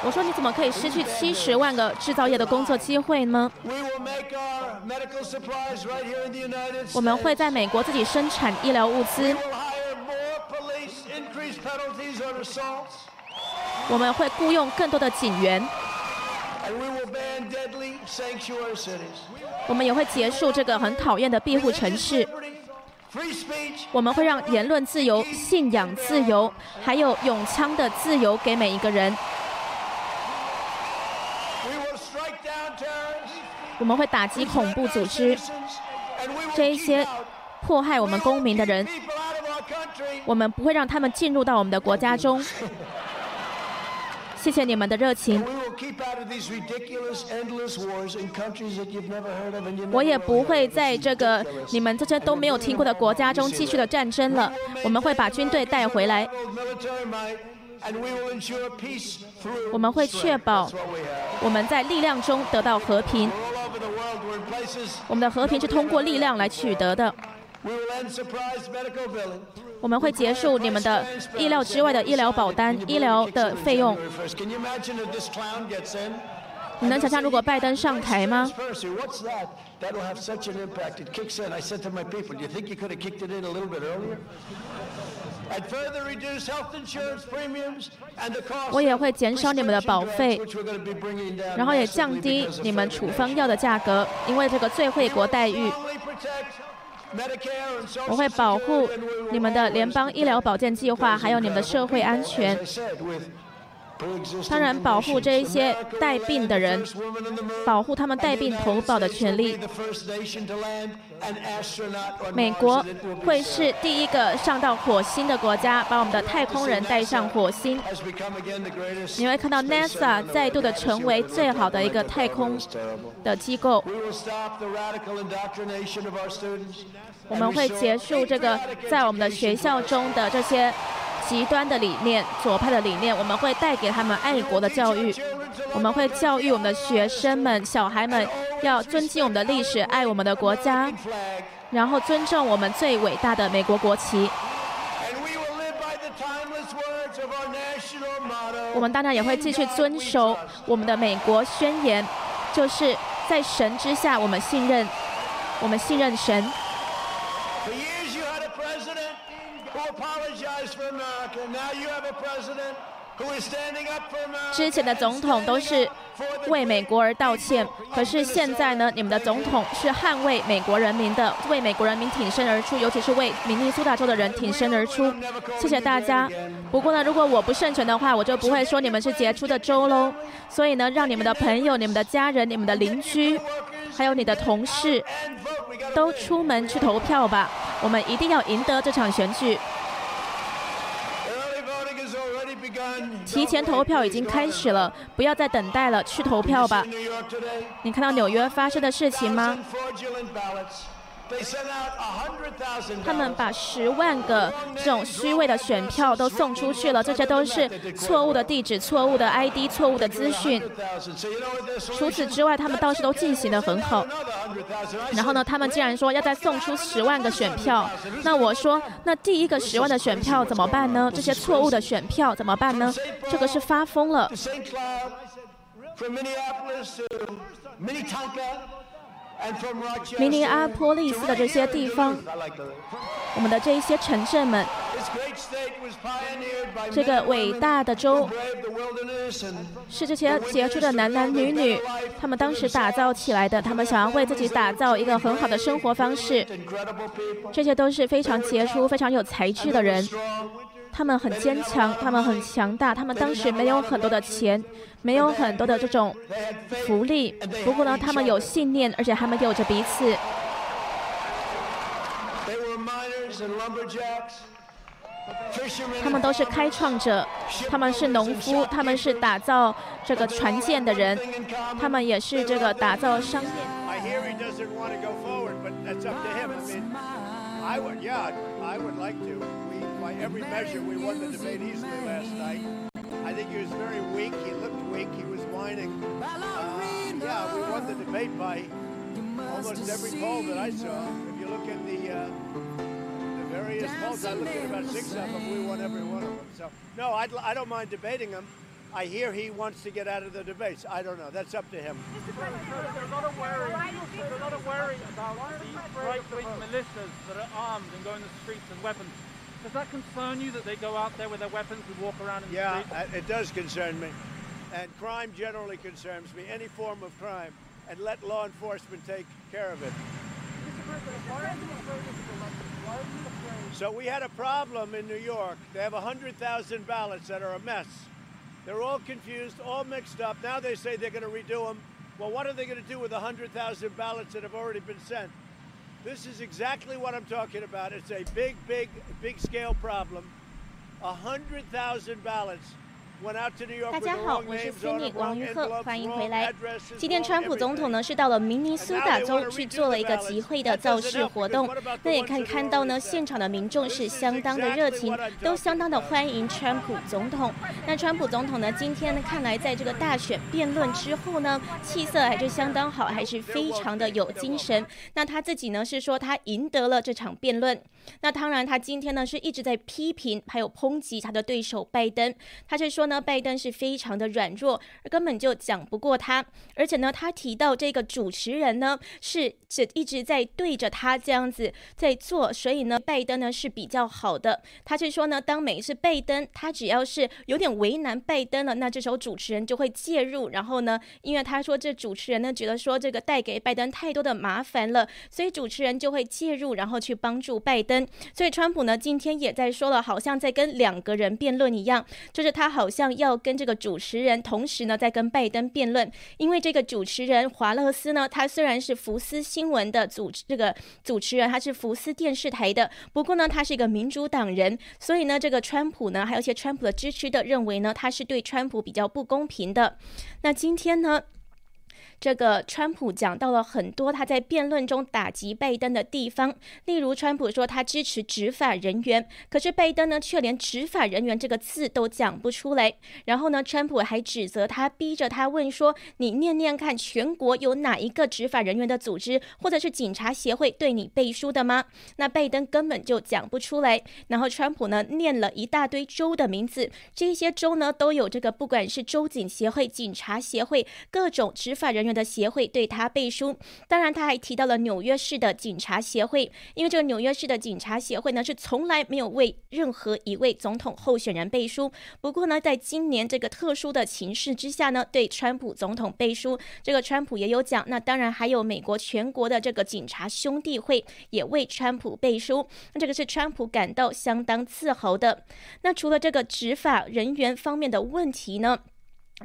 我说你怎么可以失去七十万个制造业的工作机会呢？我们会在美国自己生产医疗物资。我们会雇佣更多的警员。我们也会结束这个很讨厌的庇护城市，我们会让言论自由、信仰自由，还有永枪的自由给每一个人。我们会打击恐怖组织，这一些迫害我们公民的人，我们不会让他们进入到我们的国家中。谢谢你们的热情。我也不会在这个你们这些都没有听过的国家中继续的战争了我们会把军队带回来。我们会确保我们在力量中得到和平。我们的和平是通过力量来取得的。我们会结束你们的意料之外的医疗保单医疗的费用。你能想象如果拜登上台吗？我也会减少你们的保费。然后也降低你们处方药的价格因为这个最惠国待遇。我会保护你们的联邦医疗保健计划，还有你们的社会安全。当然，保护这一些带病的人，保护他们带病投保的权利。美国会是第一个上到火星的国家，把我们的太空人带上火星。你会看到 NASA 再度的成为最好的一个太空的机构。我们会结束这个在我们的学校中的这些。极端的理念，左派的理念，我们会带给他们爱国的教育。我们会教育我们的学生们、小孩们，要尊敬我们的历史，爱我们的国家，然后尊重我们最伟大的美国国旗。我们当然也会继续遵守我们的美国宣言，就是在神之下，我们信任，我们信任神。之前的总统都是为美国而道歉，可是现在呢？你们的总统是捍卫美国人民的，为美国人民挺身而出，尤其是为明尼苏达州的人挺身而出。谢谢大家。不过呢，如果我不胜权的话，我就不会说你们是杰出的州喽。所以呢，让你们的朋友、你们的家人、你们的邻居，还有你的同事，都出门去投票吧。我们一定要赢得这场选举。提前投票已经开始了，不要再等待了，去投票吧。你看到纽约发生的事情吗？他们把十万个这种虚伪的选票都送出去了，这些都是错误的地址、错误的 ID、错误的资讯。除此之外，他们倒是都进行的很好。然后呢，他们竟然说要再送出十万个选票，那我说，那第一个十万的选票怎么办呢？这些错误的选票怎么办呢？这个是发疯了。明尼阿波利斯的这些地方，我们的这一些城镇们，这个伟大的州，是这些杰出的男男女女，他们当时打造起来的。他们想要为自己打造一个很好的生活方式，这些都是非常杰出、非常有才智的人。他们很坚强，他们很强大。他们当时没有很多的钱，没有很多的这种福利。不过呢，他们有信念，而且他们有着彼此。他们都是开创者，他们是农夫，他们是打造这个船舰的人，他们也是这个打造商业。By every measure, we won the debate easily last night. I think he was very weak. He looked weak. He was whining. Uh, yeah, we won the debate by almost every poll that I saw. If you look at the, uh, the various polls, I looked at about six of them. We won every one of them. So, no, I'd, I don't mind debating him. I hear he wants to get out of the debates. I don't know. That's up to him. There's a lot of worry. There's a lot of worry about the right-wing militias that are armed and go in the streets and weapons. Does that concern you that they go out there with their weapons and walk around in the yeah, street? Yeah, it does concern me. And crime generally concerns me, any form of crime, and let law enforcement take care of it. So we had a problem in New York. They have 100,000 ballots that are a mess. They're all confused, all mixed up. Now they say they're going to redo them. Well, what are they going to do with 100,000 ballots that have already been sent? This is exactly what I'm talking about. It's a big, big, big scale problem. 100,000 ballots 大家好，我是 Cindy 王玉鹤，欢迎回来。今天川普总统呢是到了明尼苏达州去做了一个集会的造势活动。那也可以看到呢，现场的民众是相当的热情，都相当的欢迎川普总统。那川普总统呢，今天呢看来在这个大选辩论之后呢，气色还是相当好，还是非常的有精神。那他自己呢是说他赢得了这场辩论。那当然他今天呢是一直在批评还有抨击他的对手拜登。他是说。呢，拜登是非常的软弱，根本就讲不过他。而且呢，他提到这个主持人呢是只一直在对着他这样子在做，所以呢，拜登呢是比较好的。他是说呢，当每一次拜登他只要是有点为难拜登了，那这时候主持人就会介入。然后呢，因为他说这主持人呢觉得说这个带给拜登太多的麻烦了，所以主持人就会介入，然后去帮助拜登。所以川普呢今天也在说了，好像在跟两个人辩论一样，就是他好像要跟这个主持人同时呢在跟拜登辩论。因为这个主持人华勒斯呢，他虽然是福斯新闻的主这个主持人，他是福斯电视台的，不过呢他是一个民主党人，所以呢这个川普呢还有一些川普的支持的认为呢他是对川普比较不公平的。那今天呢？这个川普讲到了很多他在辩论中打击拜登的地方，例如川普说他支持执法人员，可是拜登呢却连执法人员这个字都讲不出来。然后呢，川普还指责他，逼着他问说：“你念念看，全国有哪一个执法人员的组织或者是警察协会对你背书的吗？”那拜登根本就讲不出来。然后川普呢念了一大堆州的名字，这些州呢都有这个不管是州警协会、警察协会各种执法人员员。的协会对他背书，当然他还提到了纽约市的警察协会，因为这个纽约市的警察协会呢是从来没有为任何一位总统候选人背书。不过呢，在今年这个特殊的情势之下呢，对川普总统背书，这个川普也有讲。那当然还有美国全国的这个警察兄弟会也为川普背书，那这个是川普感到相当自豪的。那除了这个执法人员方面的问题呢？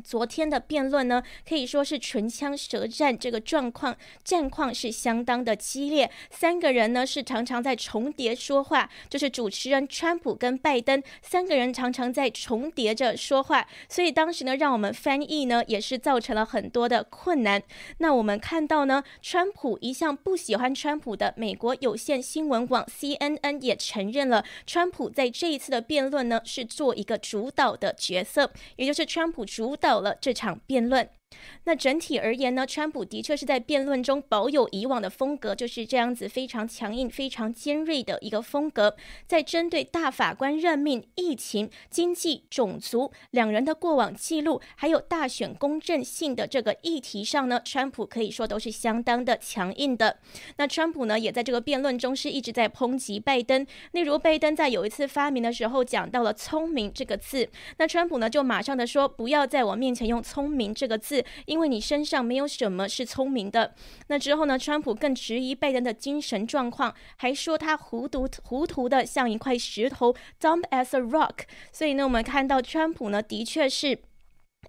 昨天的辩论呢，可以说是唇枪舌战，这个状况战况是相当的激烈。三个人呢是常常在重叠说话，就是主持人川普跟拜登三个人常常在重叠着说话，所以当时呢，让我们翻译呢也是造成了很多的困难。那我们看到呢，川普一向不喜欢川普的美国有线新闻网 CNN 也承认了，川普在这一次的辩论呢是做一个主导的角色，也就是川普主。到了这场辩论。那整体而言呢，川普的确是在辩论中保有以往的风格，就是这样子非常强硬、非常尖锐的一个风格。在针对大法官任命、疫情、经济、种族两人的过往记录，还有大选公正性的这个议题上呢，川普可以说都是相当的强硬的。那川普呢，也在这个辩论中是一直在抨击拜登。例如，拜登在有一次发明的时候讲到了“聪明”这个字，那川普呢就马上的说：“不要在我面前用‘聪明’这个字。”因为你身上没有什么是聪明的。那之后呢？川普更质疑拜登的精神状况，还说他糊涂糊涂的像一块石头，dumb as a rock。所以呢，我们看到川普呢，的确是。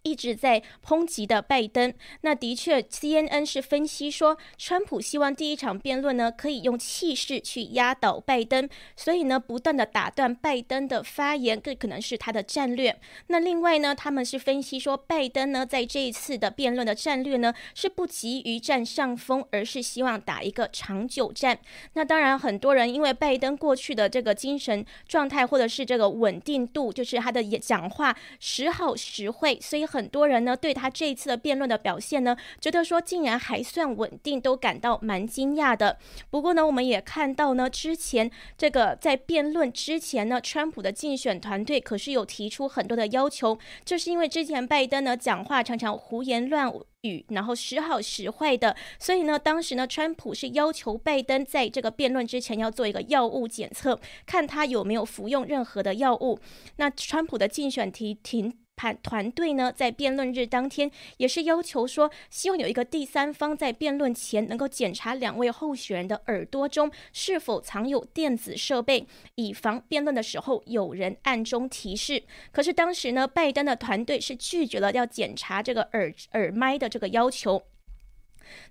一直在抨击的拜登，那的确，CNN 是分析说，川普希望第一场辩论呢，可以用气势去压倒拜登，所以呢，不断的打断拜登的发言，这可能是他的战略。那另外呢，他们是分析说，拜登呢，在这一次的辩论的战略呢，是不急于占上风，而是希望打一个长久战。那当然，很多人因为拜登过去的这个精神状态，或者是这个稳定度，就是他的讲话时好时坏，所以。很多人呢对他这一次的辩论的表现呢，觉得说竟然还算稳定，都感到蛮惊讶的。不过呢，我们也看到呢，之前这个在辩论之前呢，川普的竞选团队可是有提出很多的要求，就是因为之前拜登呢讲话常常胡言乱语，然后时好时坏的，所以呢，当时呢，川普是要求拜登在这个辩论之前要做一个药物检测，看他有没有服用任何的药物。那川普的竞选提停。判团队呢，在辩论日当天也是要求说，希望有一个第三方在辩论前能够检查两位候选人的耳朵中是否藏有电子设备，以防辩论的时候有人暗中提示。可是当时呢，拜登的团队是拒绝了要检查这个耳耳麦的这个要求。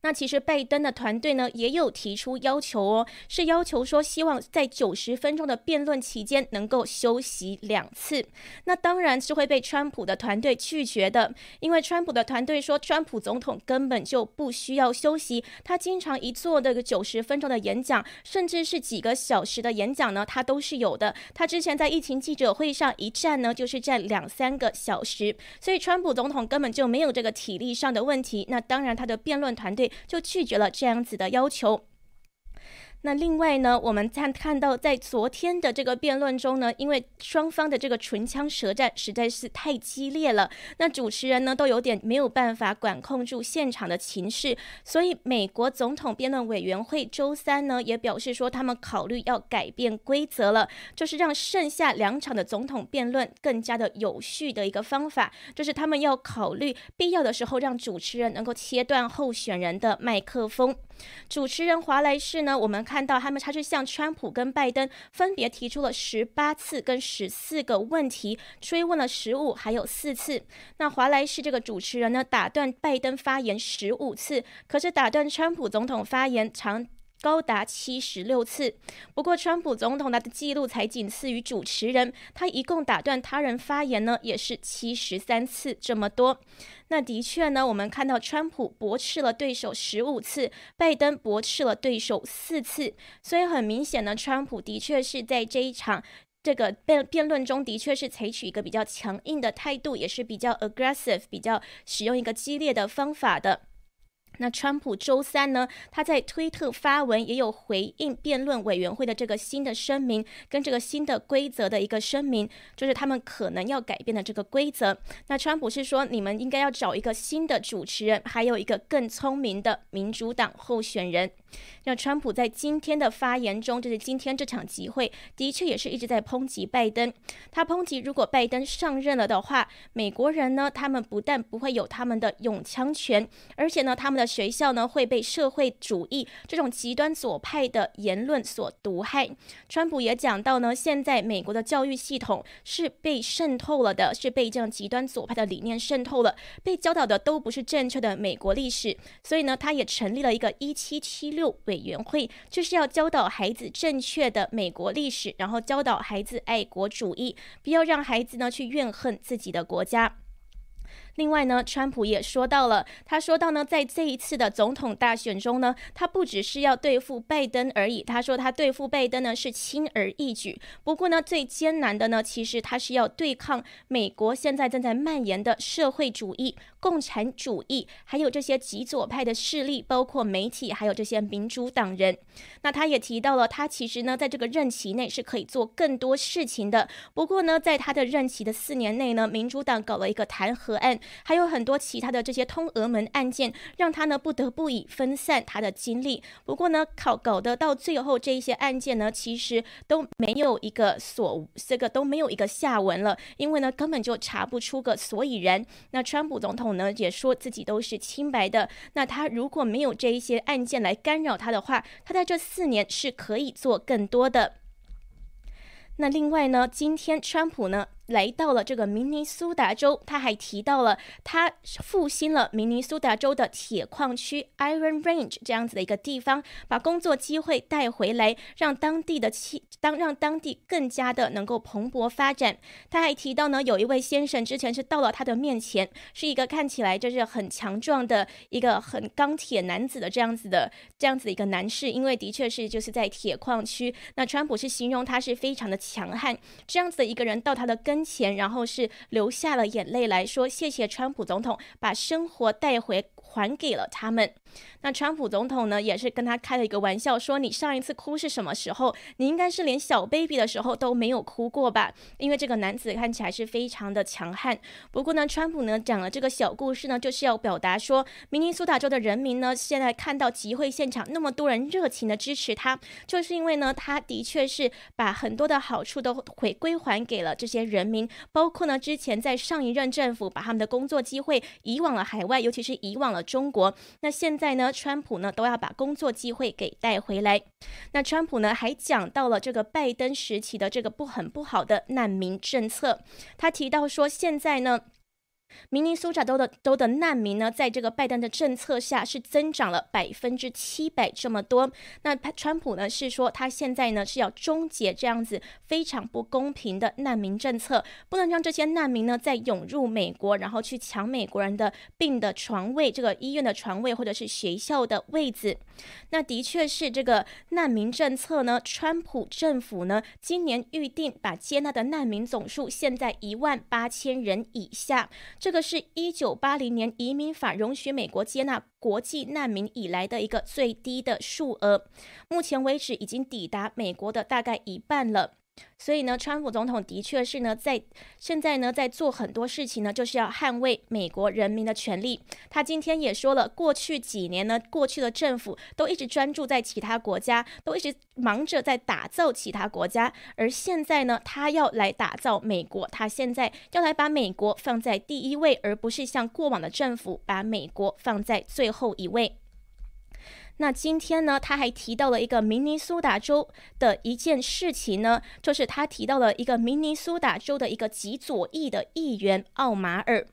那其实拜登的团队呢也有提出要求哦，是要求说希望在九十分钟的辩论期间能够休息两次。那当然是会被川普的团队拒绝的，因为川普的团队说川普总统根本就不需要休息，他经常一做这个九十分钟的演讲，甚至是几个小时的演讲呢，他都是有的。他之前在疫情记者会上一站呢就是站两三个小时，所以川普总统根本就没有这个体力上的问题。那当然他的辩论团。团队就拒绝了这样子的要求。那另外呢，我们看看到在昨天的这个辩论中呢，因为双方的这个唇枪舌战实在是太激烈了，那主持人呢都有点没有办法管控住现场的情势，所以美国总统辩论委员会周三呢也表示说，他们考虑要改变规则了，就是让剩下两场的总统辩论更加的有序的一个方法，就是他们要考虑必要的时候让主持人能够切断候选人的麦克风。主持人华莱士呢？我们看看到他们，他是向川普跟拜登分别提出了十八次跟十四个问题，追问了十五还有四次。那华莱士这个主持人呢，打断拜登发言十五次，可是打断川普总统发言长。高达七十六次，不过川普总统他的记录才仅次于主持人，他一共打断他人发言呢，也是七十三次这么多。那的确呢，我们看到川普驳斥了对手十五次，拜登驳斥了对手四次，所以很明显呢，川普的确是在这一场这个辩辩论中的确是采取一个比较强硬的态度，也是比较 aggressive，比较使用一个激烈的方法的。那川普周三呢，他在推特发文，也有回应辩论委员会的这个新的声明，跟这个新的规则的一个声明，就是他们可能要改变的这个规则。那川普是说，你们应该要找一个新的主持人，还有一个更聪明的民主党候选人。让川普在今天的发言中，就是今天这场集会，的确也是一直在抨击拜登。他抨击，如果拜登上任了的话，美国人呢，他们不但不会有他们的拥枪权，而且呢，他们的学校呢会被社会主义这种极端左派的言论所毒害。川普也讲到呢，现在美国的教育系统是被渗透了的，是被这样极端左派的理念渗透了，被教导的都不是正确的美国历史。所以呢，他也成立了一个一七七六。委员会就是要教导孩子正确的美国历史，然后教导孩子爱国主义，不要让孩子呢去怨恨自己的国家。另外呢，川普也说到了，他说到呢，在这一次的总统大选中呢，他不只是要对付拜登而已。他说他对付拜登呢是轻而易举，不过呢，最艰难的呢，其实他是要对抗美国现在正在蔓延的社会主义、共产主义，还有这些极左派的势力，包括媒体，还有这些民主党人。那他也提到了，他其实呢，在这个任期内是可以做更多事情的。不过呢，在他的任期的四年内呢，民主党搞了一个弹劾案。还有很多其他的这些通俄门案件，让他呢不得不以分散他的精力。不过呢，考搞得到最后这一些案件呢，其实都没有一个所这个都没有一个下文了，因为呢根本就查不出个所以然。那川普总统呢也说自己都是清白的。那他如果没有这一些案件来干扰他的话，他在这四年是可以做更多的。那另外呢，今天川普呢？来到了这个明尼苏达州，他还提到了他复兴了明尼苏达州的铁矿区 Iron Range 这样子的一个地方，把工作机会带回来，让当地的气当让当地更加的能够蓬勃发展。他还提到呢，有一位先生之前是到了他的面前，是一个看起来就是很强壮的一个很钢铁男子的这样子的这样子的一个男士，因为的确是就是在铁矿区，那川普是形容他是非常的强悍，这样子的一个人到他的跟。前，然后是流下了眼泪来说：“谢谢川普总统，把生活带回。”还给了他们。那川普总统呢，也是跟他开了一个玩笑，说：“你上一次哭是什么时候？你应该是连小 baby 的时候都没有哭过吧？因为这个男子看起来是非常的强悍。不过呢，川普呢讲了这个小故事呢，就是要表达说，明尼苏达州的人民呢，现在看到集会现场那么多人热情的支持他，就是因为呢，他的确是把很多的好处都回归还给了这些人民，包括呢，之前在上一任政府把他们的工作机会移往了海外，尤其是移往了。”中国，那现在在呢？川普呢都要把工作机会给带回来。那川普呢还讲到了这个拜登时期的这个不很不好的难民政策。他提到说，现在呢。明尼苏达州的州的难民呢，在这个拜登的政策下是增长了百分之七百这么多。那川普呢是说，他现在呢是要终结这样子非常不公平的难民政策，不能让这些难民呢再涌入美国，然后去抢美国人的病的床位、这个医院的床位或者是学校的位置。那的确是这个难民政策呢，川普政府呢今年预定把接纳的难民总数限在一万八千人以下。这个是一九八零年移民法容许美国接纳国际难民以来的一个最低的数额，目前为止已经抵达美国的大概一半了。所以呢，川普总统的确是呢，在现在呢，在做很多事情呢，就是要捍卫美国人民的权利。他今天也说了，过去几年呢，过去的政府都一直专注在其他国家，都一直忙着在打造其他国家，而现在呢，他要来打造美国，他现在要来把美国放在第一位，而不是像过往的政府把美国放在最后一位。那今天呢，他还提到了一个明尼苏达州的一件事情呢，就是他提到了一个明尼苏达州的一个极左翼的议员奥马尔。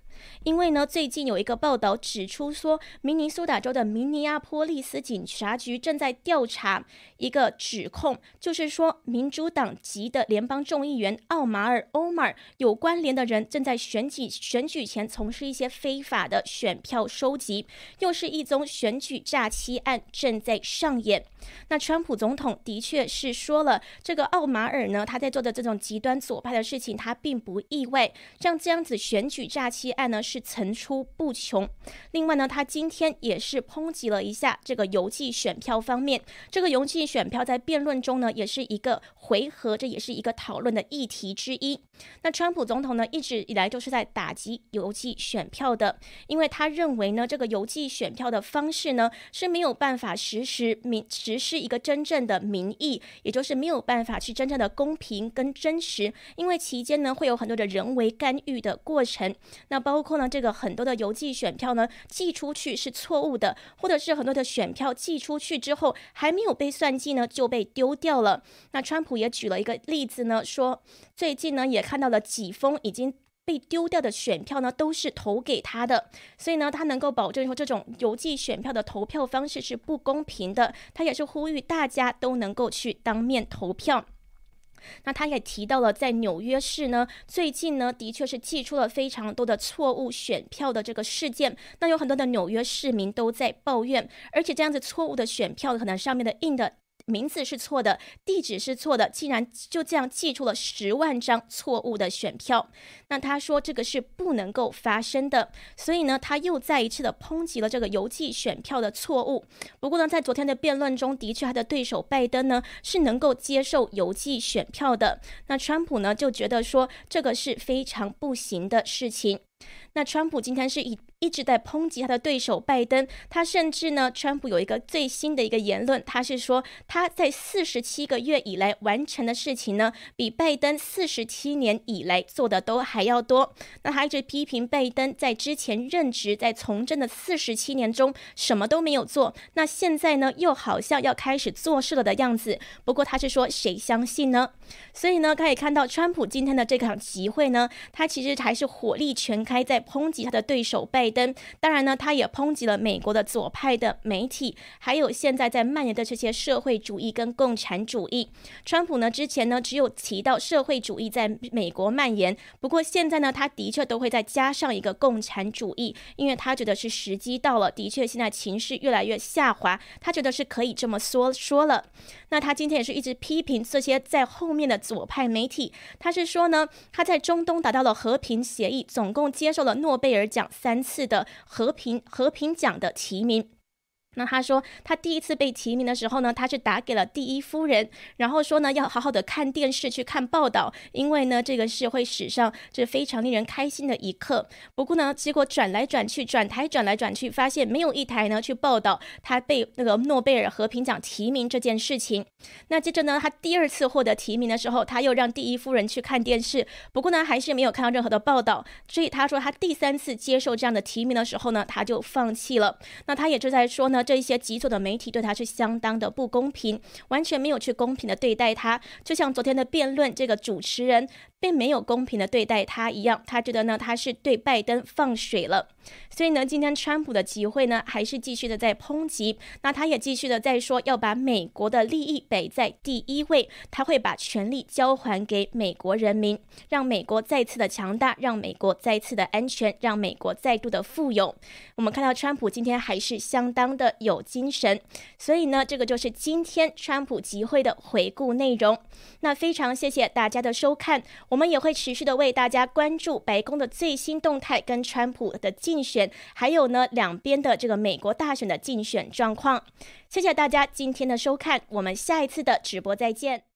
因为呢，最近有一个报道指出说，明尼苏达州的明尼阿波利斯警察局正在调查一个指控，就是说民主党籍的联邦众议员奥马尔·欧马尔有关联的人正在选举选举前从事一些非法的选票收集，又是一宗选举诈欺案正在上演。那川普总统的确是说了，这个奥马尔呢，他在做的这种极端左派的事情，他并不意外。像这样子选举诈欺案呢，是层出不穷。另外呢，他今天也是抨击了一下这个邮寄选票方面。这个邮寄选票在辩论中呢，也是一个回合，这也是一个讨论的议题之一。那川普总统呢，一直以来就是在打击邮寄选票的，因为他认为呢，这个邮寄选票的方式呢，是没有办法实施民。实施一个真正的民意，也就是没有办法去真正的公平跟真实，因为期间呢会有很多的人为干预的过程。那包包括呢这个很多的邮寄选票呢寄出去是错误的，或者是很多的选票寄出去之后还没有被算计呢就被丢掉了。那川普也举了一个例子呢，说最近呢也看到了几封已经。被丢掉的选票呢，都是投给他的，所以呢，他能够保证说这种邮寄选票的投票方式是不公平的。他也是呼吁大家都能够去当面投票。那他也提到了，在纽约市呢，最近呢，的确是寄出了非常多的错误选票的这个事件。那有很多的纽约市民都在抱怨，而且这样子错误的选票可能上面的印的。名字是错的，地址是错的，竟然就这样寄出了十万张错误的选票。那他说这个是不能够发生的，所以呢，他又再一次的抨击了这个邮寄选票的错误。不过呢，在昨天的辩论中，的确他的对手拜登呢是能够接受邮寄选票的。那川普呢就觉得说这个是非常不行的事情。那川普今天是一一直在抨击他的对手拜登，他甚至呢，川普有一个最新的一个言论，他是说他在四十七个月以来完成的事情呢，比拜登四十七年以来做的都还要多。那他一直批评拜登在之前任职在从政的四十七年中什么都没有做，那现在呢又好像要开始做事了的样子。不过他是说谁相信呢？所以呢，可以看到川普今天的这场集会呢，他其实还是火力全开在抨击他的对手拜。登，当然呢，他也抨击了美国的左派的媒体，还有现在在蔓延的这些社会主义跟共产主义。川普呢，之前呢只有提到社会主义在美国蔓延，不过现在呢，他的确都会再加上一个共产主义，因为他觉得是时机到了，的确现在情势越来越下滑，他觉得是可以这么说说了。那他今天也是一直批评这些在后面的左派媒体，他是说呢，他在中东达到了和平协议，总共接受了诺贝尔奖三次的和平和平奖的提名。那他说，他第一次被提名的时候呢，他是打给了第一夫人，然后说呢，要好好的看电视去看报道，因为呢，这个是会史上这非常令人开心的一刻。不过呢，结果转来转去，转台转来转去，发现没有一台呢去报道他被那个诺贝尔和平奖提名这件事情。那接着呢，他第二次获得提名的时候，他又让第一夫人去看电视，不过呢，还是没有看到任何的报道。所以他说，他第三次接受这样的提名的时候呢，他就放弃了。那他也就在说呢。这一些极左的媒体对他是相当的不公平，完全没有去公平的对待他，就像昨天的辩论，这个主持人。并没有公平的对待他一样，他觉得呢他是对拜登放水了，所以呢今天川普的集会呢还是继续的在抨击，那他也继续的在说要把美国的利益摆在第一位，他会把权力交还给美国人民，让美国再次的强大，让美国再次的安全，让美国再度的富有。我们看到川普今天还是相当的有精神。所以呢，这个就是今天川普集会的回顾内容。那非常谢谢大家的收看，我们也会持续的为大家关注白宫的最新动态，跟川普的竞选，还有呢两边的这个美国大选的竞选状况。谢谢大家今天的收看，我们下一次的直播再见。